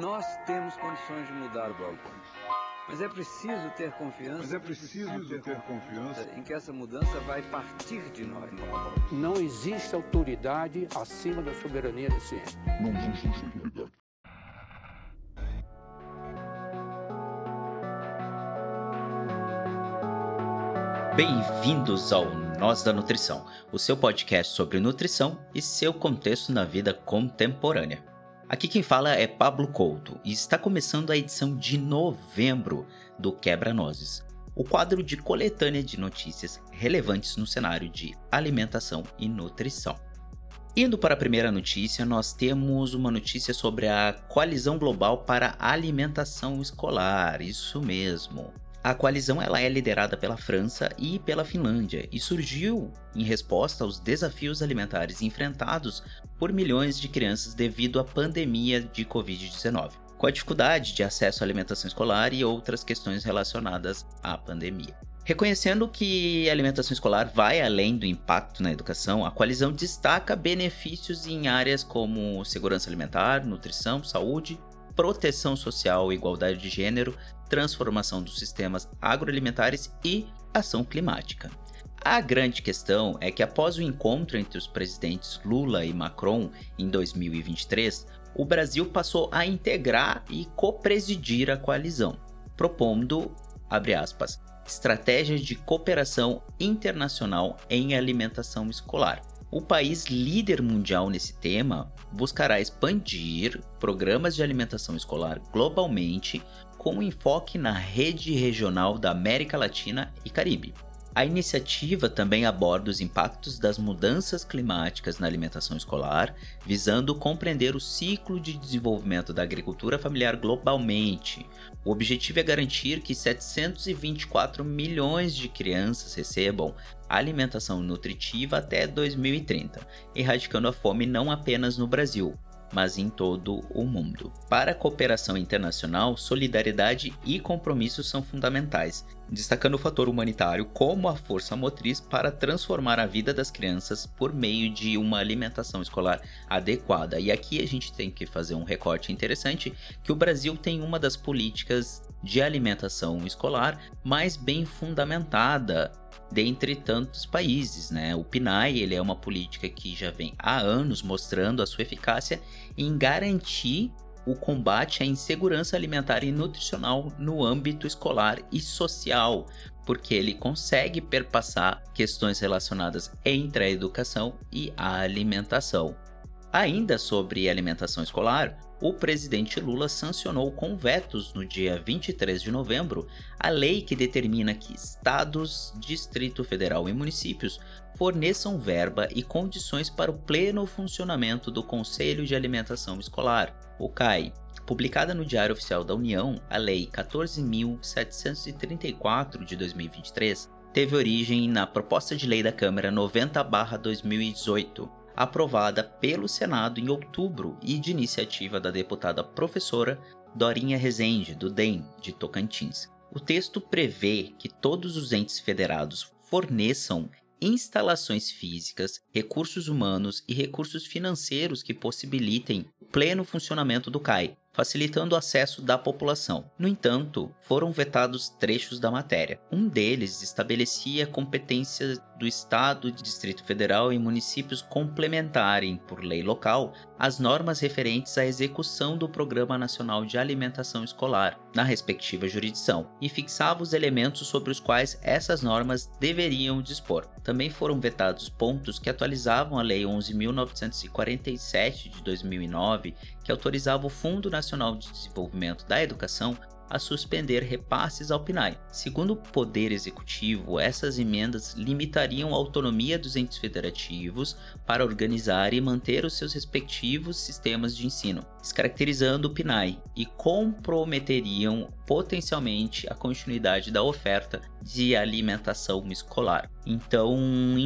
Nós temos condições de mudar o balcão. Mas é preciso ter confiança. Mas é preciso ter, ter confiança em que essa mudança vai partir de nós. Não existe autoridade acima da soberania da ciência. Não existe autoridade. Bem-vindos ao Nós da Nutrição, o seu podcast sobre nutrição e seu contexto na vida contemporânea. Aqui quem fala é Pablo Couto e está começando a edição de novembro do Quebra-Nozes, o quadro de coletânea de notícias relevantes no cenário de alimentação e nutrição. Indo para a primeira notícia, nós temos uma notícia sobre a Coalizão Global para a Alimentação Escolar, isso mesmo. A coalizão ela é liderada pela França e pela Finlândia e surgiu em resposta aos desafios alimentares enfrentados por milhões de crianças devido à pandemia de Covid-19, com a dificuldade de acesso à alimentação escolar e outras questões relacionadas à pandemia. Reconhecendo que a alimentação escolar vai além do impacto na educação, a coalizão destaca benefícios em áreas como segurança alimentar, nutrição, saúde, proteção social, igualdade de gênero, transformação dos sistemas agroalimentares e ação climática. A grande questão é que após o encontro entre os presidentes Lula e Macron em 2023, o Brasil passou a integrar e co-presidir a coalizão, propondo, abre aspas, estratégias de cooperação internacional em alimentação escolar, o país líder mundial nesse tema buscará expandir programas de alimentação escolar globalmente com enfoque na rede regional da América Latina e Caribe. A iniciativa também aborda os impactos das mudanças climáticas na alimentação escolar, visando compreender o ciclo de desenvolvimento da agricultura familiar globalmente. O objetivo é garantir que 724 milhões de crianças recebam alimentação nutritiva até 2030, erradicando a fome não apenas no Brasil, mas em todo o mundo. Para a cooperação internacional, solidariedade e compromisso são fundamentais, destacando o fator humanitário como a força motriz para transformar a vida das crianças por meio de uma alimentação escolar adequada. E aqui a gente tem que fazer um recorte interessante que o Brasil tem uma das políticas de alimentação escolar mais bem fundamentada dentre tantos países, né? O PNAE ele é uma política que já vem há anos mostrando a sua eficácia em garantir o combate à insegurança alimentar e nutricional no âmbito escolar e social, porque ele consegue perpassar questões relacionadas entre a educação e a alimentação. Ainda sobre alimentação escolar, o presidente Lula sancionou com vetos no dia 23 de novembro a lei que determina que estados, Distrito Federal e municípios forneçam verba e condições para o pleno funcionamento do Conselho de Alimentação Escolar, o CAI. Publicada no Diário Oficial da União, a Lei 14.734 de 2023 teve origem na proposta de lei da Câmara 90/2018 aprovada pelo Senado em outubro e de iniciativa da deputada professora Dorinha Rezende, do DEM, de Tocantins. O texto prevê que todos os entes federados forneçam instalações físicas, recursos humanos e recursos financeiros que possibilitem o pleno funcionamento do CAI, facilitando o acesso da população. No entanto, foram vetados trechos da matéria. Um deles estabelecia competências do Estado, Distrito Federal e municípios complementarem, por lei local, as normas referentes à execução do Programa Nacional de Alimentação Escolar, na respectiva jurisdição, e fixava os elementos sobre os quais essas normas deveriam dispor. Também foram vetados pontos que atualizavam a Lei 11.947 de 2009, que autorizava o Fundo Nacional de Desenvolvimento da Educação a suspender repasses ao PNAE. Segundo o Poder Executivo, essas emendas limitariam a autonomia dos entes federativos para organizar e manter os seus respectivos sistemas de ensino, descaracterizando o PNAE e comprometeriam potencialmente a continuidade da oferta de alimentação escolar. Então,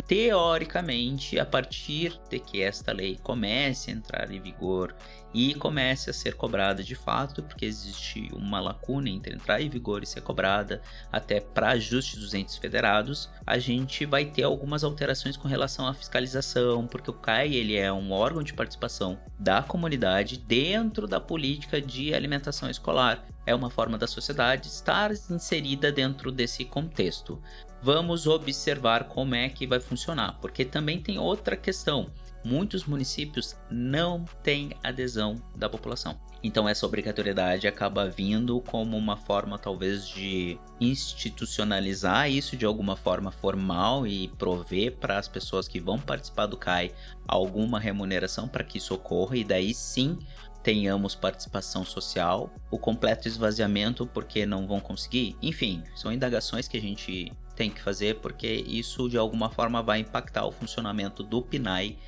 teoricamente, a partir de que esta lei comece a entrar em vigor e comece a ser cobrada de fato, porque existe uma lacuna entre entrar em vigor e ser cobrada, até para ajuste dos entes federados, a gente vai ter algumas alterações com relação à fiscalização, porque o CAI ele é um órgão de participação da comunidade de dentro da política de alimentação escolar. É uma forma da sociedade estar inserida dentro desse contexto. Vamos observar como é que vai funcionar, porque também tem outra questão. Muitos municípios não têm adesão da população. Então essa obrigatoriedade acaba vindo como uma forma talvez de institucionalizar isso de alguma forma formal e prover para as pessoas que vão participar do CAI alguma remuneração para que isso ocorra e daí sim tenhamos participação social, o completo esvaziamento porque não vão conseguir. Enfim, são indagações que a gente tem que fazer porque isso de alguma forma vai impactar o funcionamento do PNAE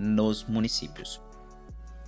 nos municípios.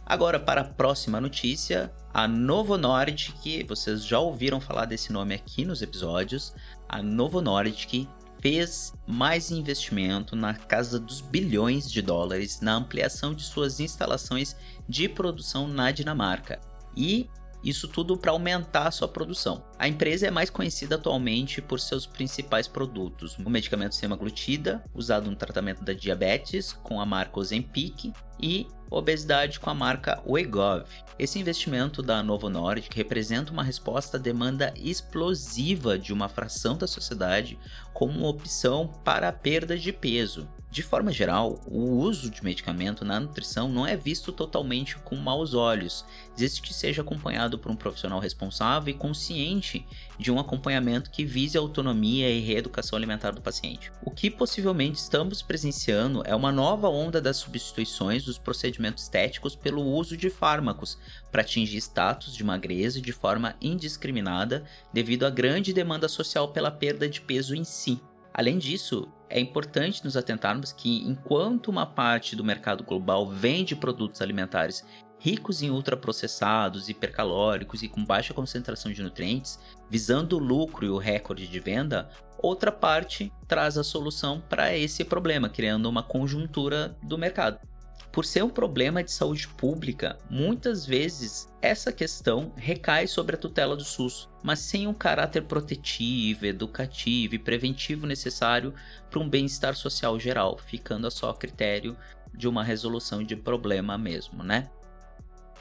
Agora, para a próxima notícia, a Novo Nordic, vocês já ouviram falar desse nome aqui nos episódios. A Novo Nordic fez mais investimento na casa dos bilhões de dólares na ampliação de suas instalações de produção na Dinamarca. E isso tudo para aumentar a sua produção. A empresa é mais conhecida atualmente por seus principais produtos: o medicamento semaglutida, usado no tratamento da diabetes com a marca Ozempic, e obesidade com a marca Wegovy. Esse investimento da Novo Nordic representa uma resposta à demanda explosiva de uma fração da sociedade como uma opção para a perda de peso. De forma geral, o uso de medicamento na nutrição não é visto totalmente com maus olhos, desde que seja acompanhado por um profissional responsável e consciente de um acompanhamento que vise a autonomia e reeducação alimentar do paciente. O que possivelmente estamos presenciando é uma nova onda das substituições dos procedimentos estéticos pelo uso de fármacos para atingir status de magreza de forma indiscriminada devido à grande demanda social pela perda de peso em si. Além disso, é importante nos atentarmos que, enquanto uma parte do mercado global vende produtos alimentares ricos em ultraprocessados, hipercalóricos e com baixa concentração de nutrientes, visando o lucro e o recorde de venda, outra parte traz a solução para esse problema, criando uma conjuntura do mercado. Por ser um problema de saúde pública, muitas vezes essa questão recai sobre a tutela do SUS, mas sem um caráter protetivo, educativo e preventivo necessário para um bem-estar social geral, ficando a só critério de uma resolução de problema mesmo, né?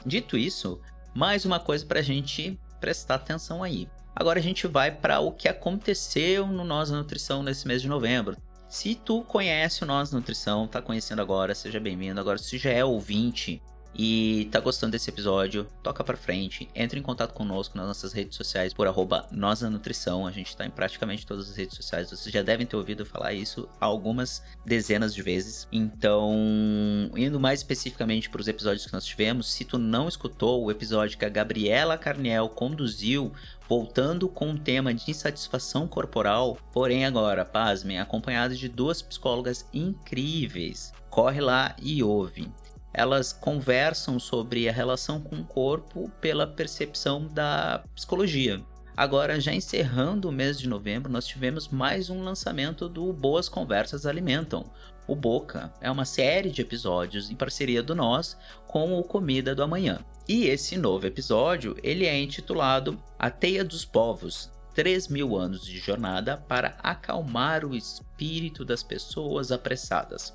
Dito isso, mais uma coisa para a gente prestar atenção aí. Agora a gente vai para o que aconteceu no Nós Nutrição nesse mês de novembro. Se tu conhece o Nós Nutrição, tá conhecendo agora, seja bem-vindo. Agora, se já é ouvinte e tá gostando desse episódio, toca pra frente, entre em contato conosco nas nossas redes sociais por arroba. A gente tá em praticamente todas as redes sociais. Vocês já devem ter ouvido falar isso algumas dezenas de vezes. Então, indo mais especificamente para os episódios que nós tivemos, se tu não escutou o episódio que a Gabriela Carniel conduziu voltando com um tema de insatisfação corporal, porém agora, pasmem, acompanhado de duas psicólogas incríveis. Corre lá e ouve elas conversam sobre a relação com o corpo pela percepção da psicologia. Agora, já encerrando o mês de novembro, nós tivemos mais um lançamento do Boas Conversas Alimentam. O Boca é uma série de episódios em parceria do Nós com o Comida do Amanhã. E esse novo episódio, ele é intitulado A Teia dos Povos, 3 mil anos de jornada para acalmar o espírito das pessoas apressadas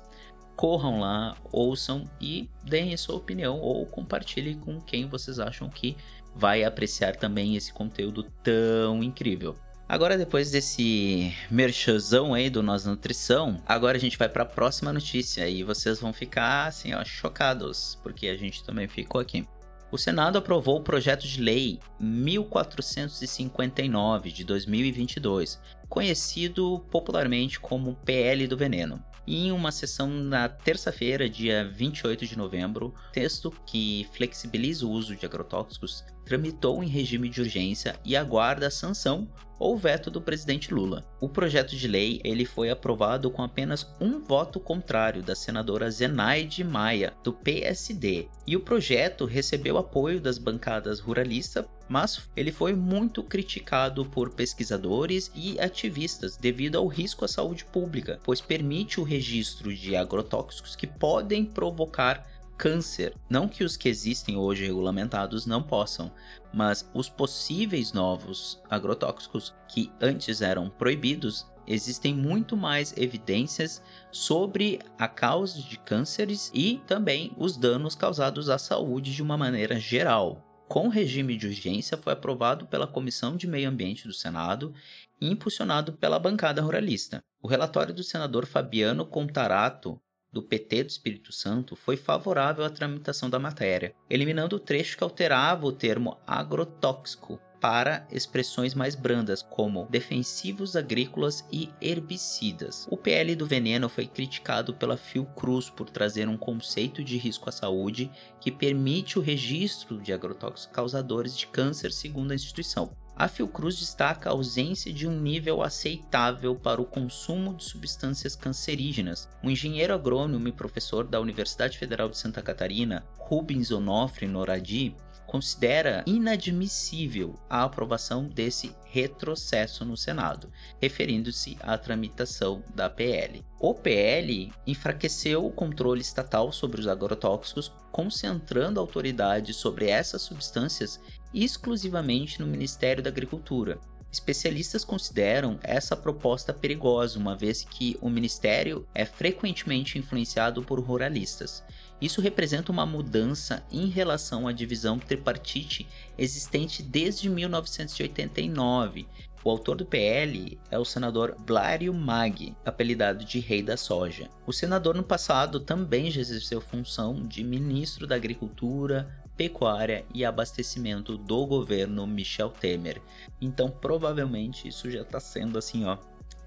corram lá, ouçam e deem a sua opinião ou compartilhem com quem vocês acham que vai apreciar também esse conteúdo tão incrível. Agora, depois desse merchanzão aí do Nós Nutrição, agora a gente vai para a próxima notícia e vocês vão ficar assim, ó, chocados, porque a gente também ficou aqui. O Senado aprovou o projeto de lei 1459 de 2022, conhecido popularmente como PL do Veneno. E em uma sessão na terça-feira, dia 28 de novembro, texto que flexibiliza o uso de agrotóxicos tramitou em regime de urgência e aguarda a sanção ou veto do presidente Lula. O projeto de lei ele foi aprovado com apenas um voto contrário da senadora Zenaide Maia, do PSD, e o projeto recebeu apoio das bancadas ruralista, mas ele foi muito criticado por pesquisadores e ativistas devido ao risco à saúde pública, pois permite o registro de agrotóxicos que podem provocar câncer. Não que os que existem hoje regulamentados não possam, mas os possíveis novos agrotóxicos que antes eram proibidos, existem muito mais evidências sobre a causa de cânceres e também os danos causados à saúde de uma maneira geral. Com regime de urgência, foi aprovado pela Comissão de Meio Ambiente do Senado e impulsionado pela bancada ruralista. O relatório do senador Fabiano Contarato do PT do Espírito Santo foi favorável à tramitação da matéria, eliminando o trecho que alterava o termo agrotóxico para expressões mais brandas, como defensivos agrícolas e herbicidas. O PL do veneno foi criticado pela Fiocruz por trazer um conceito de risco à saúde que permite o registro de agrotóxicos causadores de câncer, segundo a instituição. A Fiocruz destaca a ausência de um nível aceitável para o consumo de substâncias cancerígenas. O engenheiro agrônomo e professor da Universidade Federal de Santa Catarina, Rubens Onofre Noradi, considera inadmissível a aprovação desse retrocesso no Senado, referindo-se à tramitação da PL. O PL enfraqueceu o controle estatal sobre os agrotóxicos, concentrando a autoridade sobre essas substâncias exclusivamente no Ministério da Agricultura. Especialistas consideram essa proposta perigosa, uma vez que o ministério é frequentemente influenciado por ruralistas isso representa uma mudança em relação à divisão tripartite existente desde 1989. O autor do PL é o senador Blário Mag, apelidado de Rei da Soja. O senador no passado também já exerceu função de ministro da Agricultura, Pecuária e Abastecimento do governo Michel Temer. Então, provavelmente isso já está sendo assim, ó,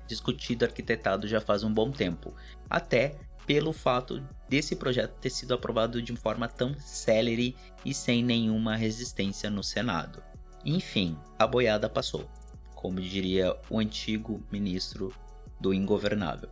discutido, arquitetado já faz um bom tempo. Até pelo fato desse projeto ter sido aprovado de forma tão célere e sem nenhuma resistência no Senado. Enfim, a boiada passou, como diria o antigo ministro do Ingovernável.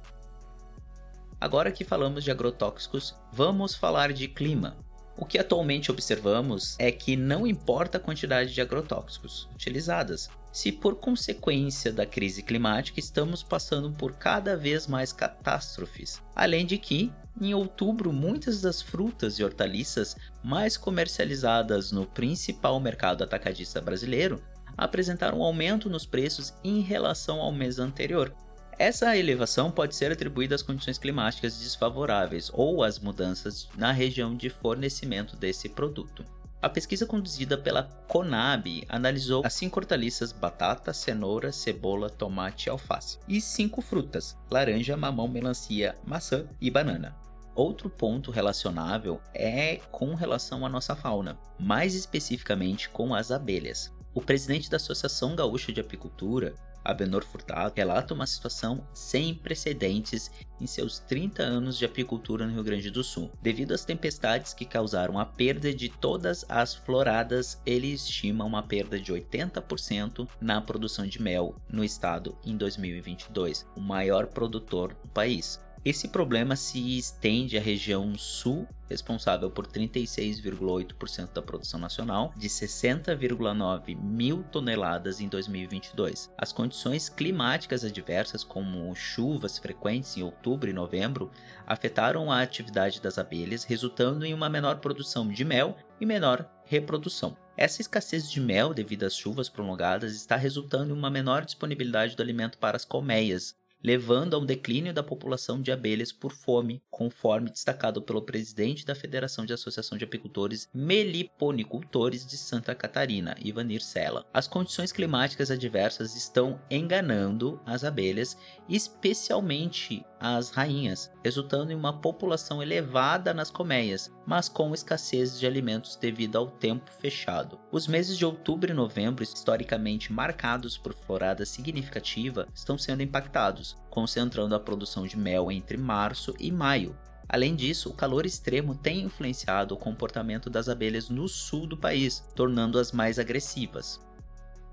Agora que falamos de agrotóxicos, vamos falar de clima. O que atualmente observamos é que não importa a quantidade de agrotóxicos utilizadas, se por consequência da crise climática estamos passando por cada vez mais catástrofes. Além de que, em outubro, muitas das frutas e hortaliças mais comercializadas no principal mercado atacadista brasileiro apresentaram um aumento nos preços em relação ao mês anterior. Essa elevação pode ser atribuída às condições climáticas desfavoráveis ou às mudanças na região de fornecimento desse produto. A pesquisa conduzida pela Conab analisou as cinco hortaliças batata, cenoura, cebola, tomate e alface, e cinco frutas: laranja, mamão, melancia, maçã e banana. Outro ponto relacionável é com relação à nossa fauna, mais especificamente com as abelhas. O presidente da Associação Gaúcha de Apicultura, Abenor Furtado relata uma situação sem precedentes em seus 30 anos de apicultura no Rio Grande do Sul. Devido às tempestades que causaram a perda de todas as floradas, ele estima uma perda de 80% na produção de mel no estado em 2022, o maior produtor do país. Esse problema se estende à região sul, responsável por 36,8% da produção nacional, de 60,9 mil toneladas em 2022. As condições climáticas adversas, como chuvas frequentes em outubro e novembro, afetaram a atividade das abelhas, resultando em uma menor produção de mel e menor reprodução. Essa escassez de mel devido às chuvas prolongadas está resultando em uma menor disponibilidade do alimento para as colmeias, levando a um declínio da população de abelhas por fome, conforme destacado pelo presidente da Federação de Associação de Apicultores Meliponicultores de Santa Catarina, Ivanir Sela. As condições climáticas adversas estão enganando as abelhas, especialmente as rainhas, resultando em uma população elevada nas colmeias, mas com escassez de alimentos devido ao tempo fechado. Os meses de outubro e novembro, historicamente marcados por florada significativa, estão sendo impactados, concentrando a produção de mel entre março e maio. Além disso, o calor extremo tem influenciado o comportamento das abelhas no sul do país, tornando-as mais agressivas.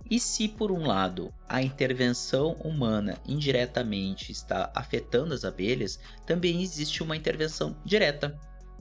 E se, por um lado, a intervenção humana indiretamente está afetando as abelhas, também existe uma intervenção direta.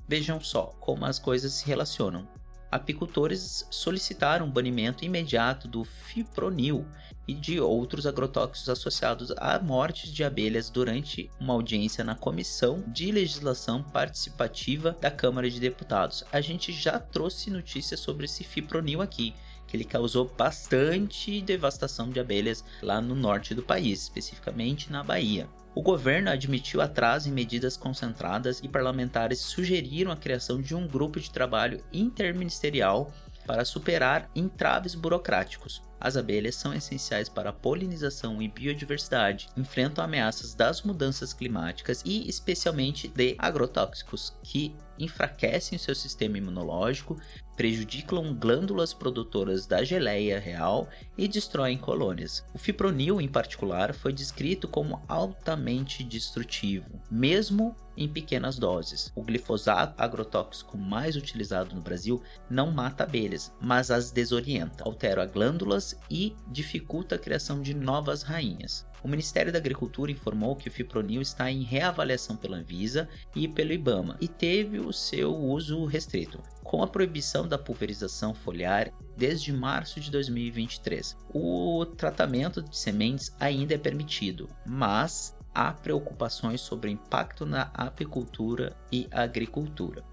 Vejam só como as coisas se relacionam. Apicultores solicitaram o banimento imediato do fipronil e de outros agrotóxicos associados à morte de abelhas durante uma audiência na Comissão de Legislação Participativa da Câmara de Deputados. A gente já trouxe notícias sobre esse fipronil aqui que ele causou bastante devastação de abelhas lá no norte do país, especificamente na Bahia. O governo admitiu atraso em medidas concentradas e parlamentares sugeriram a criação de um grupo de trabalho interministerial para superar entraves burocráticos. As abelhas são essenciais para a polinização e biodiversidade, enfrentam ameaças das mudanças climáticas e, especialmente, de agrotóxicos, que enfraquecem seu sistema imunológico, prejudicam glândulas produtoras da geleia real e destroem colônias. O fipronil, em particular, foi descrito como altamente destrutivo, mesmo em pequenas doses. O glifosato, agrotóxico mais utilizado no Brasil, não mata abelhas, mas as desorienta, altera glândulas e dificulta a criação de novas rainhas. O Ministério da Agricultura informou que o fipronil está em reavaliação pela Anvisa e pelo IBAMA e teve o seu uso restrito, com a proibição da pulverização foliar desde março de 2023. O tratamento de sementes ainda é permitido, mas há preocupações sobre o impacto na apicultura e agricultura.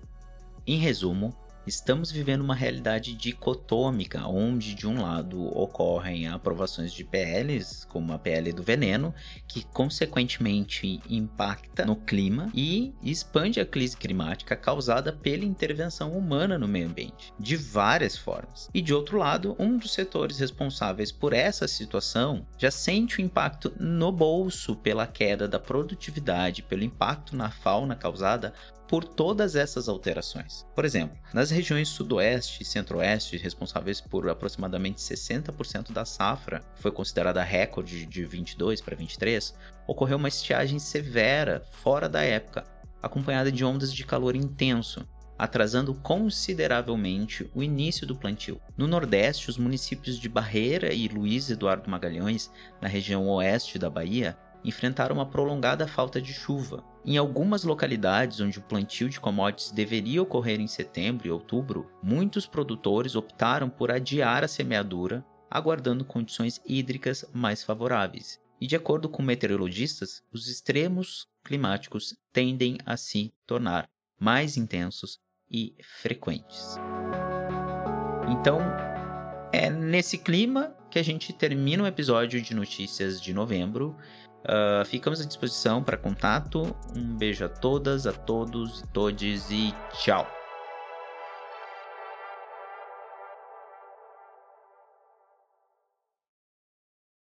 Em resumo, Estamos vivendo uma realidade dicotômica, onde de um lado ocorrem aprovações de PLs, como a PL do veneno, que consequentemente impacta no clima e expande a crise climática causada pela intervenção humana no meio ambiente, de várias formas. E de outro lado, um dos setores responsáveis por essa situação já sente o impacto no bolso pela queda da produtividade, pelo impacto na fauna causada por todas essas alterações. Por exemplo, nas regiões sudoeste e centro-oeste, responsáveis por aproximadamente 60% da safra, foi considerada recorde de 22 para 23, ocorreu uma estiagem severa fora da época, acompanhada de ondas de calor intenso, atrasando consideravelmente o início do plantio. No Nordeste, os municípios de Barreira e Luiz Eduardo Magalhães, na região oeste da Bahia, enfrentaram uma prolongada falta de chuva. Em algumas localidades onde o plantio de commodities deveria ocorrer em setembro e outubro, muitos produtores optaram por adiar a semeadura, aguardando condições hídricas mais favoráveis. E de acordo com meteorologistas, os extremos climáticos tendem a se tornar mais intensos e frequentes. Então, é nesse clima que a gente termina o episódio de notícias de novembro. Uh, ficamos à disposição para contato. Um beijo a todas, a todos e todes e tchau!